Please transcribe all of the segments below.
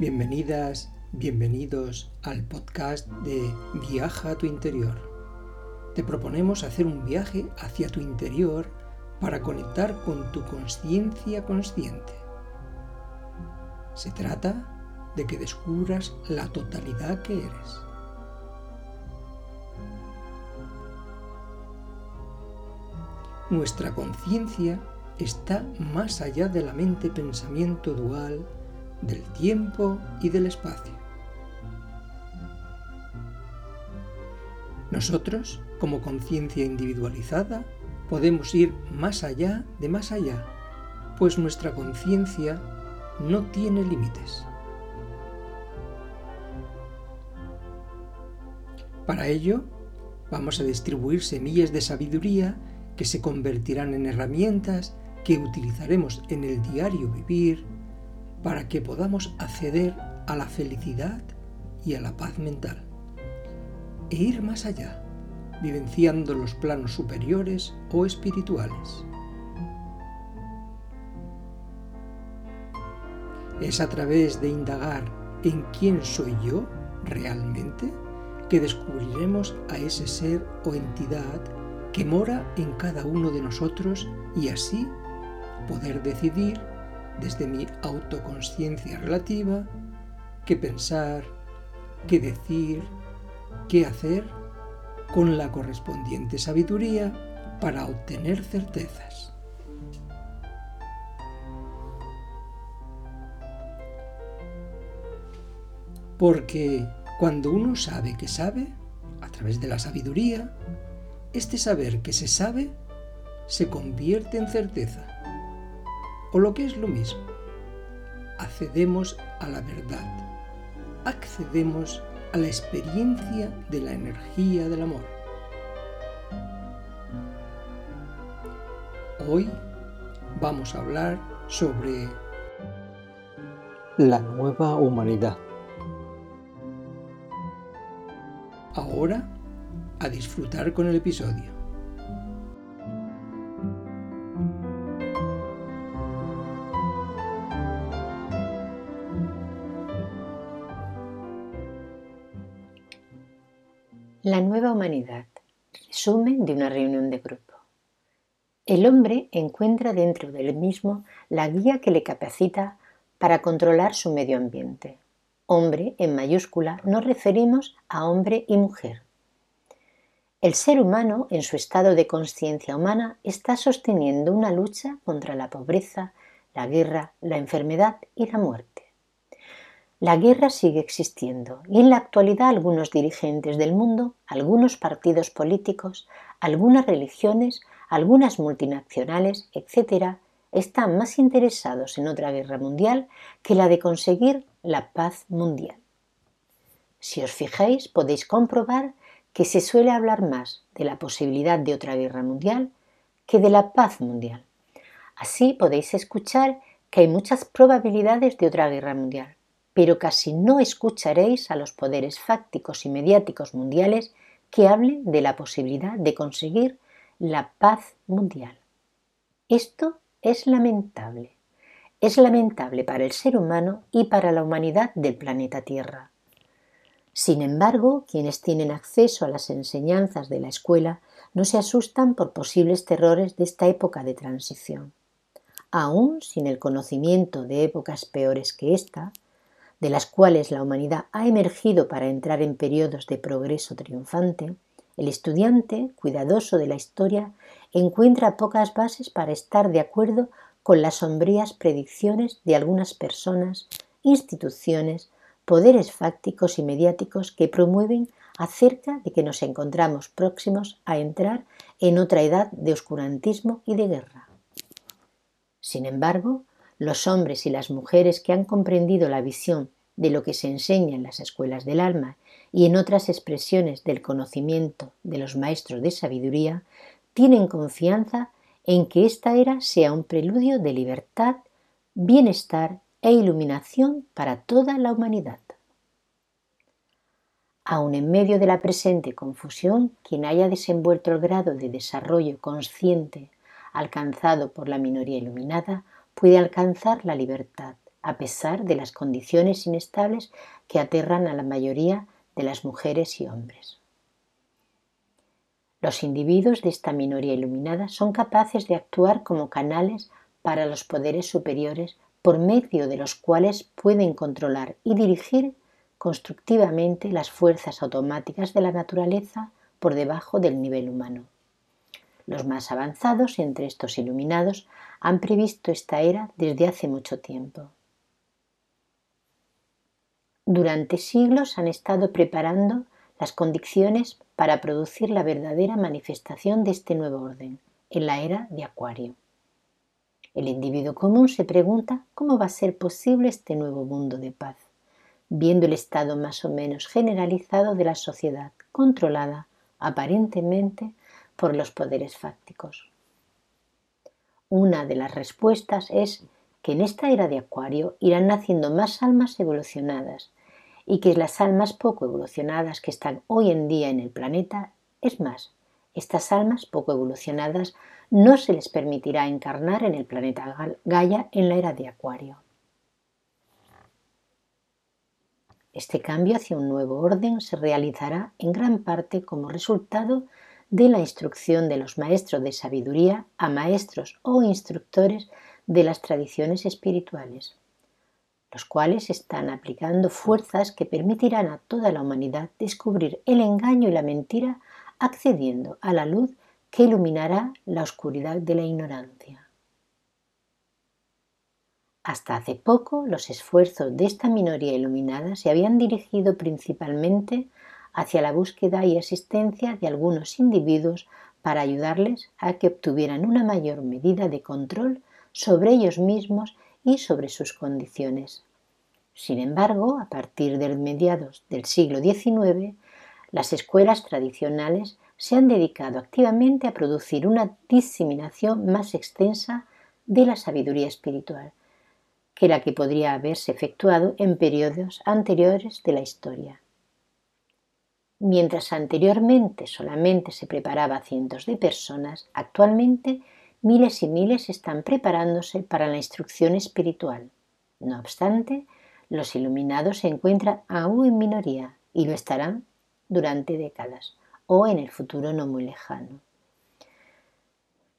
Bienvenidas, bienvenidos al podcast de Viaja a tu interior. Te proponemos hacer un viaje hacia tu interior para conectar con tu conciencia consciente. Se trata de que descubras la totalidad que eres. Nuestra conciencia está más allá de la mente-pensamiento dual del tiempo y del espacio. Nosotros, como conciencia individualizada, podemos ir más allá de más allá, pues nuestra conciencia no tiene límites. Para ello, vamos a distribuir semillas de sabiduría que se convertirán en herramientas que utilizaremos en el diario vivir para que podamos acceder a la felicidad y a la paz mental e ir más allá, vivenciando los planos superiores o espirituales. Es a través de indagar en quién soy yo realmente que descubriremos a ese ser o entidad que mora en cada uno de nosotros y así poder decidir desde mi autoconsciencia relativa, qué pensar, qué decir, qué hacer con la correspondiente sabiduría para obtener certezas. Porque cuando uno sabe que sabe, a través de la sabiduría, este saber que se sabe se convierte en certeza o lo que es lo mismo, accedemos a la verdad, accedemos a la experiencia de la energía del amor. Hoy vamos a hablar sobre la nueva humanidad. Ahora, a disfrutar con el episodio. La nueva humanidad. Resumen de una reunión de grupo. El hombre encuentra dentro del mismo la guía que le capacita para controlar su medio ambiente. Hombre en mayúscula nos referimos a hombre y mujer. El ser humano, en su estado de conciencia humana, está sosteniendo una lucha contra la pobreza, la guerra, la enfermedad y la muerte. La guerra sigue existiendo y en la actualidad algunos dirigentes del mundo, algunos partidos políticos, algunas religiones, algunas multinacionales, etc., están más interesados en otra guerra mundial que la de conseguir la paz mundial. Si os fijáis, podéis comprobar que se suele hablar más de la posibilidad de otra guerra mundial que de la paz mundial. Así podéis escuchar que hay muchas probabilidades de otra guerra mundial pero casi no escucharéis a los poderes fácticos y mediáticos mundiales que hablen de la posibilidad de conseguir la paz mundial. Esto es lamentable. Es lamentable para el ser humano y para la humanidad del planeta Tierra. Sin embargo, quienes tienen acceso a las enseñanzas de la escuela no se asustan por posibles terrores de esta época de transición. Aún sin el conocimiento de épocas peores que esta, de las cuales la humanidad ha emergido para entrar en periodos de progreso triunfante, el estudiante, cuidadoso de la historia, encuentra pocas bases para estar de acuerdo con las sombrías predicciones de algunas personas, instituciones, poderes fácticos y mediáticos que promueven acerca de que nos encontramos próximos a entrar en otra edad de oscurantismo y de guerra. Sin embargo, los hombres y las mujeres que han comprendido la visión de lo que se enseña en las escuelas del alma y en otras expresiones del conocimiento de los maestros de sabiduría, tienen confianza en que esta era sea un preludio de libertad, bienestar e iluminación para toda la humanidad. Aun en medio de la presente confusión, quien haya desenvuelto el grado de desarrollo consciente alcanzado por la minoría iluminada puede alcanzar la libertad, a pesar de las condiciones inestables que aterran a la mayoría de las mujeres y hombres. Los individuos de esta minoría iluminada son capaces de actuar como canales para los poderes superiores por medio de los cuales pueden controlar y dirigir constructivamente las fuerzas automáticas de la naturaleza por debajo del nivel humano. Los más avanzados entre estos iluminados han previsto esta era desde hace mucho tiempo. Durante siglos han estado preparando las condiciones para producir la verdadera manifestación de este nuevo orden, en la era de Acuario. El individuo común se pregunta cómo va a ser posible este nuevo mundo de paz, viendo el estado más o menos generalizado de la sociedad, controlada aparentemente por los poderes fácticos. Una de las respuestas es que en esta era de Acuario irán naciendo más almas evolucionadas y que las almas poco evolucionadas que están hoy en día en el planeta, es más, estas almas poco evolucionadas no se les permitirá encarnar en el planeta Gaia en la era de Acuario. Este cambio hacia un nuevo orden se realizará en gran parte como resultado de la instrucción de los maestros de sabiduría a maestros o instructores de las tradiciones espirituales los cuales están aplicando fuerzas que permitirán a toda la humanidad descubrir el engaño y la mentira accediendo a la luz que iluminará la oscuridad de la ignorancia. Hasta hace poco los esfuerzos de esta minoría iluminada se habían dirigido principalmente hacia la búsqueda y asistencia de algunos individuos para ayudarles a que obtuvieran una mayor medida de control sobre ellos mismos y sobre sus condiciones. Sin embargo, a partir de mediados del siglo XIX, las escuelas tradicionales se han dedicado activamente a producir una diseminación más extensa de la sabiduría espiritual que la que podría haberse efectuado en periodos anteriores de la historia. Mientras anteriormente solamente se preparaba a cientos de personas, actualmente miles y miles están preparándose para la instrucción espiritual. No obstante, los iluminados se encuentran aún en minoría y lo estarán durante décadas o en el futuro no muy lejano.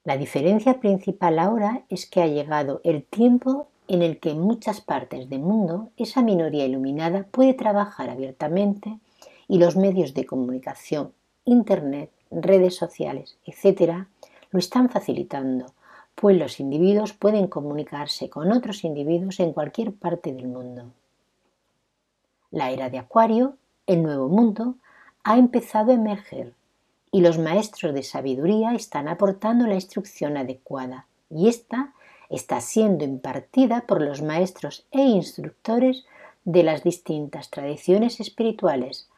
La diferencia principal ahora es que ha llegado el tiempo en el que en muchas partes del mundo esa minoría iluminada puede trabajar abiertamente y los medios de comunicación, Internet, redes sociales, etc., lo están facilitando, pues los individuos pueden comunicarse con otros individuos en cualquier parte del mundo. La era de Acuario, el nuevo mundo, ha empezado a emerger y los maestros de sabiduría están aportando la instrucción adecuada y esta está siendo impartida por los maestros e instructores de las distintas tradiciones espirituales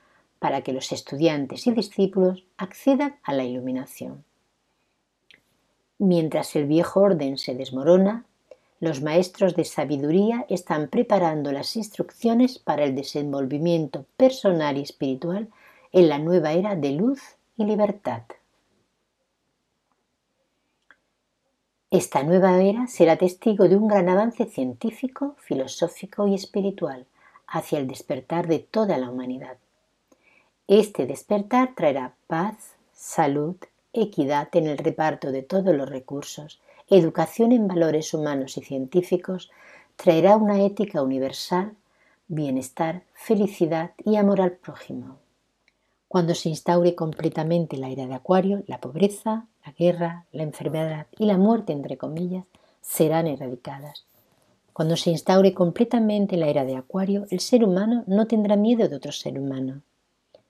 para que los estudiantes y discípulos accedan a la iluminación. Mientras el viejo orden se desmorona, los maestros de sabiduría están preparando las instrucciones para el desenvolvimiento personal y espiritual en la nueva era de luz y libertad. Esta nueva era será testigo de un gran avance científico, filosófico y espiritual hacia el despertar de toda la humanidad. Este despertar traerá paz, salud, equidad en el reparto de todos los recursos, educación en valores humanos y científicos, traerá una ética universal, bienestar, felicidad y amor al prójimo. Cuando se instaure completamente la era de Acuario, la pobreza, la guerra, la enfermedad y la muerte, entre comillas, serán erradicadas. Cuando se instaure completamente la era de Acuario, el ser humano no tendrá miedo de otro ser humano.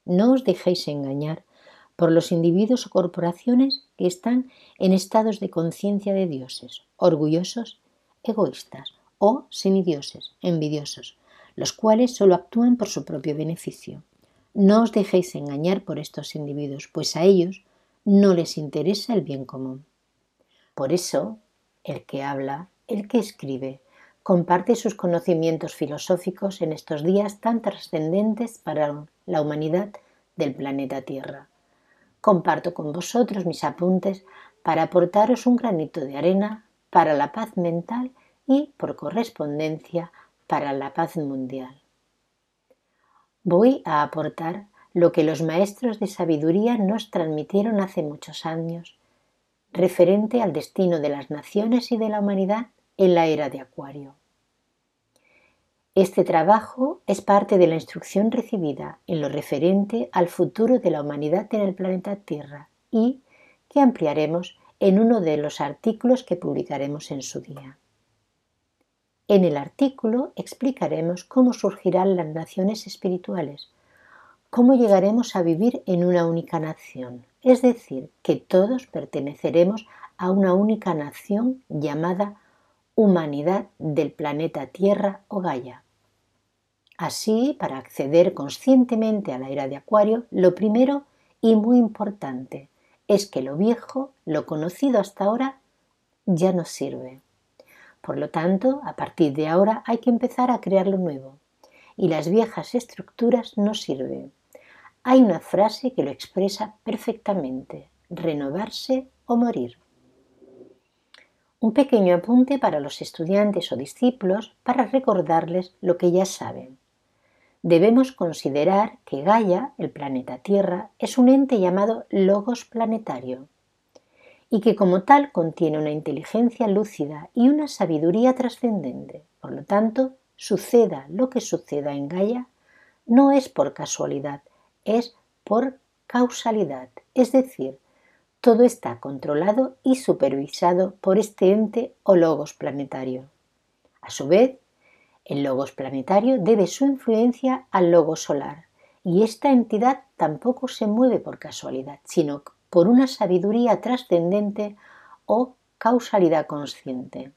No os dejéis engañar por los individuos o corporaciones que están en estados de conciencia de dioses, orgullosos, egoístas o semidioses, envidiosos, los cuales solo actúan por su propio beneficio. No os dejéis engañar por estos individuos, pues a ellos no les interesa el bien común. Por eso, el que habla, el que escribe, comparte sus conocimientos filosóficos en estos días tan trascendentes para la humanidad del planeta Tierra. Comparto con vosotros mis apuntes para aportaros un granito de arena para la paz mental y, por correspondencia, para la paz mundial. Voy a aportar lo que los maestros de sabiduría nos transmitieron hace muchos años, referente al destino de las naciones y de la humanidad en la era de Acuario. Este trabajo es parte de la instrucción recibida en lo referente al futuro de la humanidad en el planeta Tierra y que ampliaremos en uno de los artículos que publicaremos en su día. En el artículo explicaremos cómo surgirán las naciones espirituales, cómo llegaremos a vivir en una única nación, es decir, que todos perteneceremos a una única nación llamada humanidad del planeta Tierra o Gaia. Así, para acceder conscientemente a la era de Acuario, lo primero y muy importante es que lo viejo, lo conocido hasta ahora, ya no sirve. Por lo tanto, a partir de ahora hay que empezar a crear lo nuevo. Y las viejas estructuras no sirven. Hay una frase que lo expresa perfectamente, renovarse o morir. Un pequeño apunte para los estudiantes o discípulos para recordarles lo que ya saben. Debemos considerar que Gaia, el planeta Tierra, es un ente llamado logos planetario y que como tal contiene una inteligencia lúcida y una sabiduría trascendente. Por lo tanto, suceda lo que suceda en Gaia, no es por casualidad, es por causalidad, es decir, todo está controlado y supervisado por este ente o logos planetario. A su vez, el logos planetario debe su influencia al logos solar, y esta entidad tampoco se mueve por casualidad, sino por una sabiduría trascendente o causalidad consciente.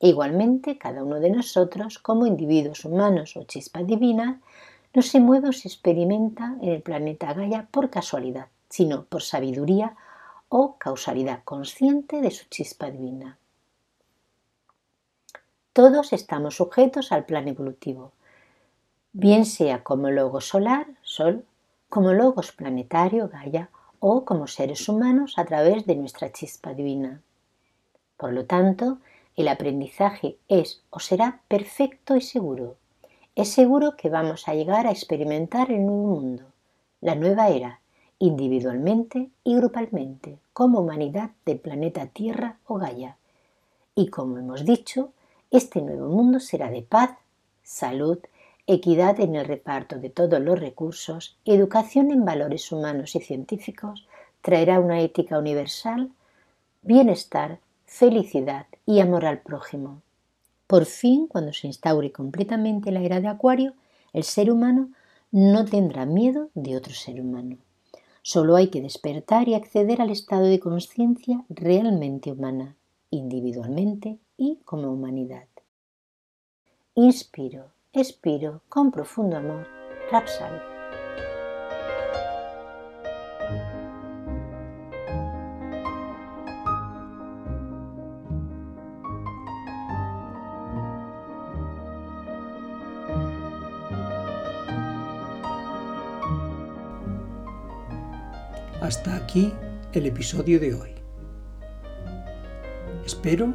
Igualmente, cada uno de nosotros, como individuos humanos o chispa divina, no se mueve o se experimenta en el planeta Gaia por casualidad, sino por sabiduría o causalidad consciente de su chispa divina. Todos estamos sujetos al plan evolutivo, bien sea como logos solar, Sol, como logos planetario, Gaia, o como seres humanos a través de nuestra chispa divina. Por lo tanto, el aprendizaje es o será perfecto y seguro. Es seguro que vamos a llegar a experimentar el nuevo mundo, la nueva era, individualmente y grupalmente, como humanidad del planeta Tierra o Gaia. Y como hemos dicho, este nuevo mundo será de paz, salud, equidad en el reparto de todos los recursos, educación en valores humanos y científicos, traerá una ética universal, bienestar, felicidad y amor al prójimo. Por fin, cuando se instaure completamente la era de Acuario, el ser humano no tendrá miedo de otro ser humano. Solo hay que despertar y acceder al estado de conciencia realmente humana, individualmente y como humanidad. Inspiro, expiro con profundo amor. Rapsal. Hasta aquí el episodio de hoy. Espero